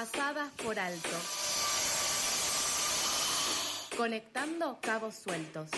pasadas por alto. Conectando cabos sueltos.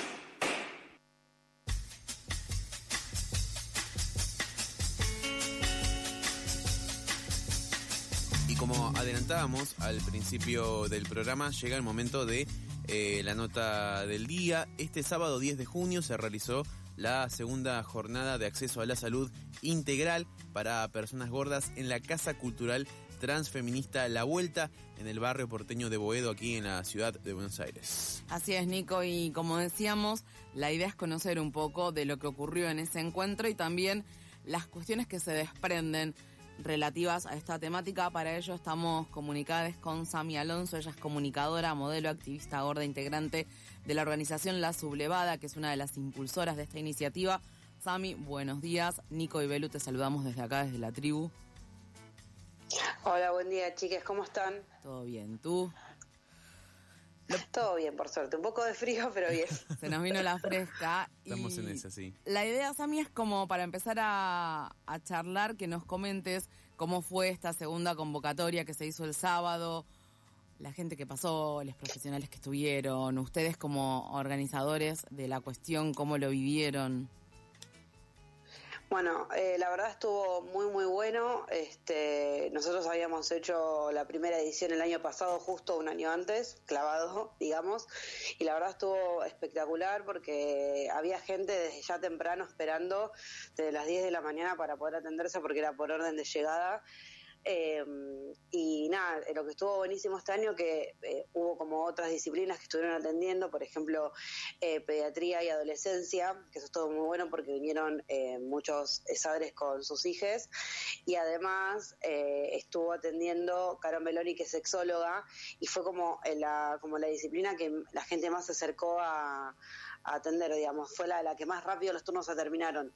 Y como adelantábamos al principio del programa, llega el momento de eh, la nota del día. Este sábado 10 de junio se realizó la segunda jornada de acceso a la salud integral para personas gordas en la Casa Cultural Transfeminista La Vuelta en el barrio porteño de Boedo, aquí en la ciudad de Buenos Aires. Así es, Nico, y como decíamos, la idea es conocer un poco de lo que ocurrió en ese encuentro y también las cuestiones que se desprenden relativas a esta temática. Para ello estamos comunicadas con Sami Alonso, ella es comunicadora, modelo, activista gorda, integrante de la organización La Sublevada, que es una de las impulsoras de esta iniciativa. Sami, buenos días. Nico y Belu, te saludamos desde acá, desde la tribu. Hola, buen día, chicas, ¿cómo están? Todo bien, ¿tú? Todo bien, por suerte. Un poco de frío, pero bien. Se nos vino la fresca. Estamos en esa, sí. La idea, Sami, es como para empezar a, a charlar, que nos comentes cómo fue esta segunda convocatoria que se hizo el sábado, la gente que pasó, los profesionales que estuvieron, ustedes como organizadores de la cuestión, cómo lo vivieron. Bueno, eh, la verdad estuvo muy muy bueno. Este, nosotros habíamos hecho la primera edición el año pasado, justo un año antes, clavado, digamos, y la verdad estuvo espectacular porque había gente desde ya temprano esperando desde las 10 de la mañana para poder atenderse porque era por orden de llegada. Eh, y nada, eh, lo que estuvo buenísimo este año que eh, hubo como otras disciplinas que estuvieron atendiendo, por ejemplo, eh, pediatría y adolescencia, que eso estuvo muy bueno porque vinieron muchos padres con sus hijos, y además estuvo atendiendo Carol Meloni, que es sexóloga, y fue como la, como la disciplina que la gente más se acercó a, a atender, digamos, fue la, la que más rápido los turnos se terminaron.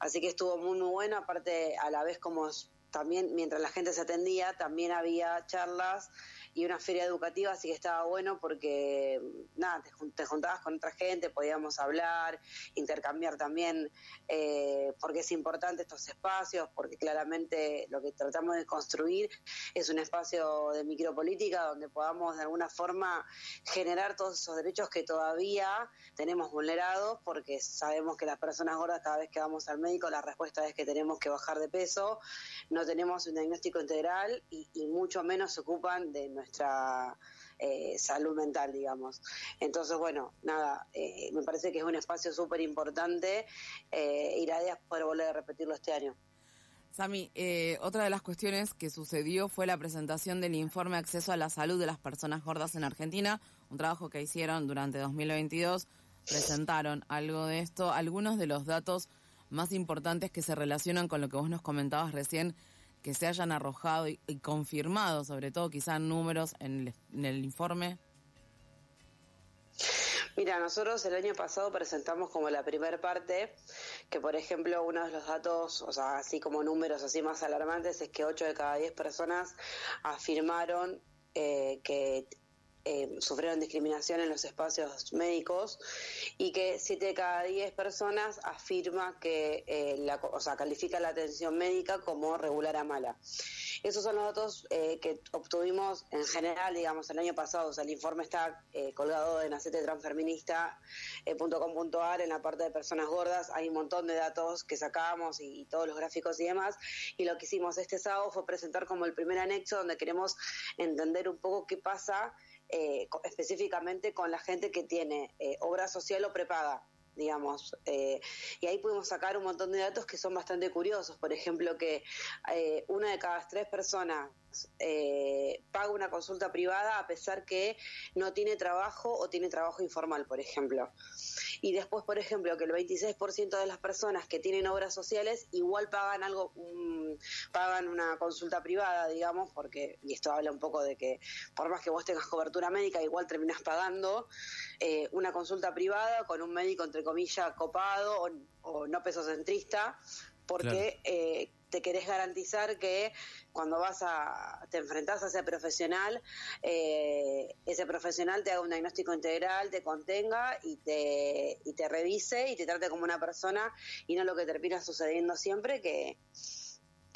Así que estuvo muy, muy bueno, aparte a la vez como también mientras la gente se atendía, también había charlas y una feria educativa, así que estaba bueno porque, nada, te, te juntabas con otra gente, podíamos hablar, intercambiar también, eh, porque es importante estos espacios, porque claramente lo que tratamos de construir es un espacio de micropolítica donde podamos de alguna forma generar todos esos derechos que todavía tenemos vulnerados, porque sabemos que las personas gordas cada vez que vamos al médico la respuesta es que tenemos que bajar de peso, no tenemos un diagnóstico integral y, y mucho menos se ocupan de nuestra eh, salud mental, digamos. Entonces, bueno, nada, eh, me parece que es un espacio súper importante eh, y la idea es poder volver a repetirlo este año. Sami, eh, otra de las cuestiones que sucedió fue la presentación del informe Acceso a la Salud de las Personas Gordas en Argentina, un trabajo que hicieron durante 2022, presentaron algo de esto, algunos de los datos más importantes que se relacionan con lo que vos nos comentabas recién, que se hayan arrojado y, confirmado, sobre todo quizá números en el, en el informe? Mira, nosotros el año pasado presentamos como la primera parte que, por ejemplo, uno de los datos, o sea, así como números así más alarmantes, es que 8 de cada 10 personas afirmaron eh, que eh, sufrieron discriminación en los espacios médicos y que 7 de cada 10 personas afirma que, eh, la, o sea, califica la atención médica como regular a mala. Esos son los datos eh, que obtuvimos en general, digamos, el año pasado. O sea, el informe está eh, colgado en acetetransfeminista.com.ar en la parte de personas gordas. Hay un montón de datos que sacamos y, todos los gráficos y demás. Y lo que hicimos este sábado fue presentar como el primer anexo donde queremos entender un poco qué pasa eh, específicamente con la gente que tiene eh, obra social o prepaga digamos. Eh, y ahí pudimos sacar un montón de datos que son bastante curiosos. Por ejemplo, que eh, una de cada tres personas eh, paga una consulta privada a pesar que no tiene trabajo o tiene trabajo informal, por ejemplo. Y después, por ejemplo, que el 26% de las personas que tienen obras sociales igual pagan algo, um, pagan una consulta privada, digamos, porque, y esto habla un poco de que por más que vos tengas cobertura médica, igual terminás pagando eh, una consulta privada con un médico, entre comillas, copado o, o no pesocentrista, porque claro. eh, te querés garantizar que cuando vas a te enfrentás a ese profesional eh, ese profesional te haga un diagnóstico integral te contenga y te y te revise y te trate como una persona y no lo que termina sucediendo siempre que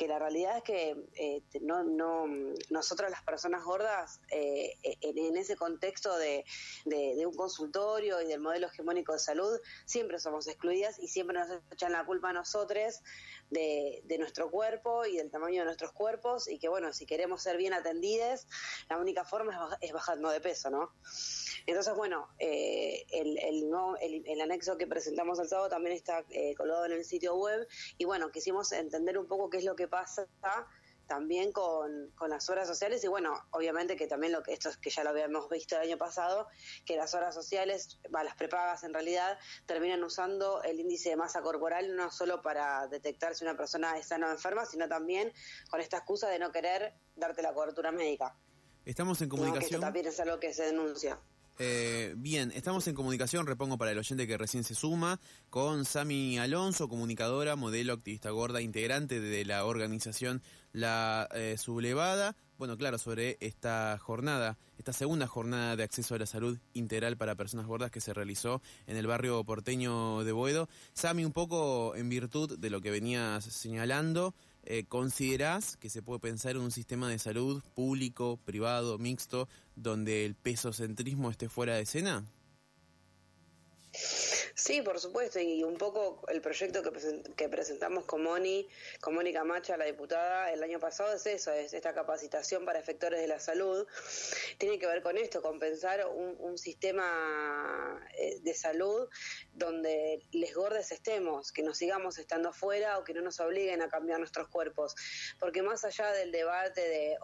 que la realidad es que eh, no, no, nosotras las personas gordas, eh, en, ese contexto de, de, un consultorio y del modelo hegemónico de salud, siempre somos excluidas y siempre nos echan la culpa a nosotros de, de nuestro cuerpo y del tamaño de nuestros cuerpos y que bueno, si queremos ser bien atendidas, la única forma es, bajando de peso, ¿no? Entonces, bueno, eh, el, el, no, el, el, anexo que presentamos el sábado también está eh, colgado en el sitio web y bueno, quisimos entender un poco qué es lo que pasa también con, con, las horas sociales y bueno, obviamente que también lo que esto es que ya lo habíamos visto el año pasado, que las horas sociales, las prepagas en realidad, terminan usando el índice de masa corporal no solo para detectar si una persona es sana o enferma, sino también con esta excusa de no querer darte la cobertura médica. Estamos en comunicación. también es algo que se denuncia. Eh, bien, estamos en comunicación, repongo para el oyente que recién se suma, con Sami Alonso, comunicadora, modelo, activista gorda, integrante de la organización La eh, Sublevada. Bueno, claro, sobre esta jornada, esta segunda jornada de acceso a la salud integral para personas gordas que se realizó en el barrio porteño de Boedo. Sami, un poco en virtud de lo que venías señalando, eh, ¿considerás que se puede pensar en un sistema de salud público, privado, mixto, donde el pesocentrismo esté fuera de escena? Sí, por supuesto, y un poco el proyecto que, presentamos con Moni, con Mónica Macha, la diputada, el año pasado es eso, es esta capacitación para efectores de la salud. Tiene que ver con esto, con pensar un, sistema eh, de salud donde les gordes estemos, que nos sigamos estando afuera o que no nos obliguen a cambiar nuestros cuerpos. Porque más allá del debate de,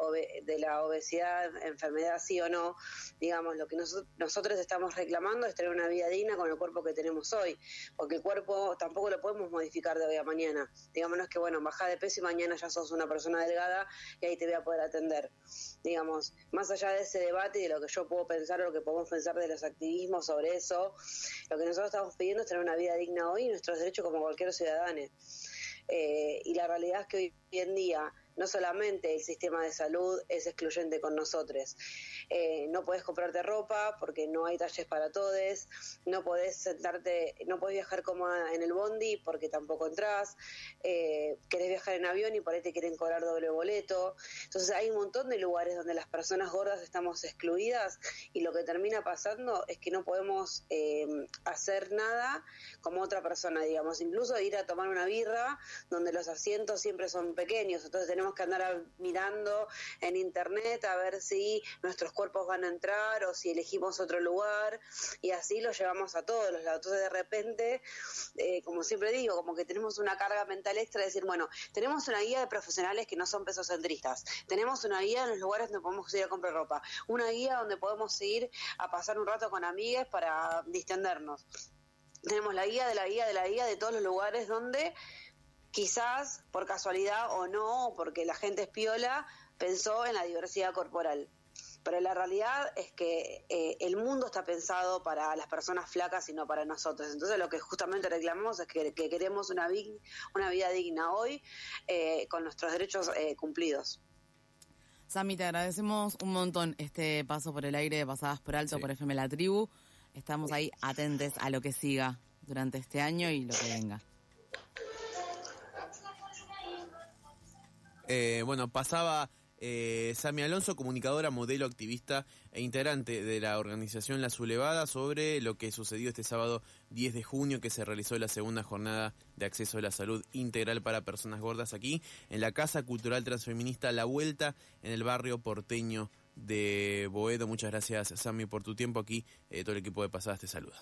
de la obesidad, enfermedad sí o no, digamos, lo que nosotros estamos reclamando es tener una vida digna con el cuerpo que tenemos hoy, porque el cuerpo tampoco lo podemos modificar de hoy a mañana. Digámonos que, bueno, baja de peso y mañana ya sos una persona delgada y ahí te voy a poder atender. Digamos, más allá de ese debate y de lo que yo puedo pensar o lo que podemos pensar de los activismos sobre eso, lo que nosotros estamos pidiendo es tener una vida digna hoy y nuestros derechos como cualquier ciudadano. Eh, y la realidad es que hoy en día no solamente el sistema de salud es excluyente con nosotros. Eh, no puedes comprarte ropa porque no hay talles para todos, no podés sentarte, no podés viajar cómoda en el bondi porque tampoco entras, eh, querés viajar en avión y por ahí te quieren cobrar doble boleto. Entonces hay un montón de lugares donde las personas gordas estamos excluidas y lo que termina pasando es que no podemos eh, hacer nada como otra persona, digamos, incluso ir a tomar una birra donde los asientos siempre son pequeños, entonces tenemos que andar mirando en internet a ver si nuestros cuerpos van a entrar o si elegimos otro lugar y así lo llevamos a todos los lados. Entonces de repente, eh, como siempre digo, como que tenemos una carga mental extra de decir, bueno, tenemos una guía de profesionales que no son pesocentristas, tenemos una guía en los lugares donde podemos ir a comprar ropa, una guía donde podemos ir a pasar un rato con amigas para distendernos. Tenemos la guía de la guía de la guía de todos los lugares donde quizás por casualidad o no, porque la gente es piola, pensó en la diversidad corporal. Pero la realidad es que eh, el mundo está pensado para las personas flacas y no para nosotros. Entonces lo que justamente reclamamos es que, queremos una, una vida digna hoy eh, con nuestros derechos eh, cumplidos. Sami, te agradecemos un montón este paso por el aire de Pasadas por Alto por FM La Tribu. Estamos ahí atentes a lo que siga durante este año y lo que venga. Eh, bueno, pasaba eh, Sami Alonso, comunicadora, modelo, activista e integrante de la organización La Zulevada, sobre lo que sucedió este sábado 10 de junio, que se realizó la segunda jornada de acceso a la salud integral para personas gordas aquí, en la Casa Cultural Transfeminista La Vuelta, en el barrio porteño de Boedo. Muchas gracias, Sami, por tu tiempo aquí. Eh, todo el equipo de Pasadas te saluda.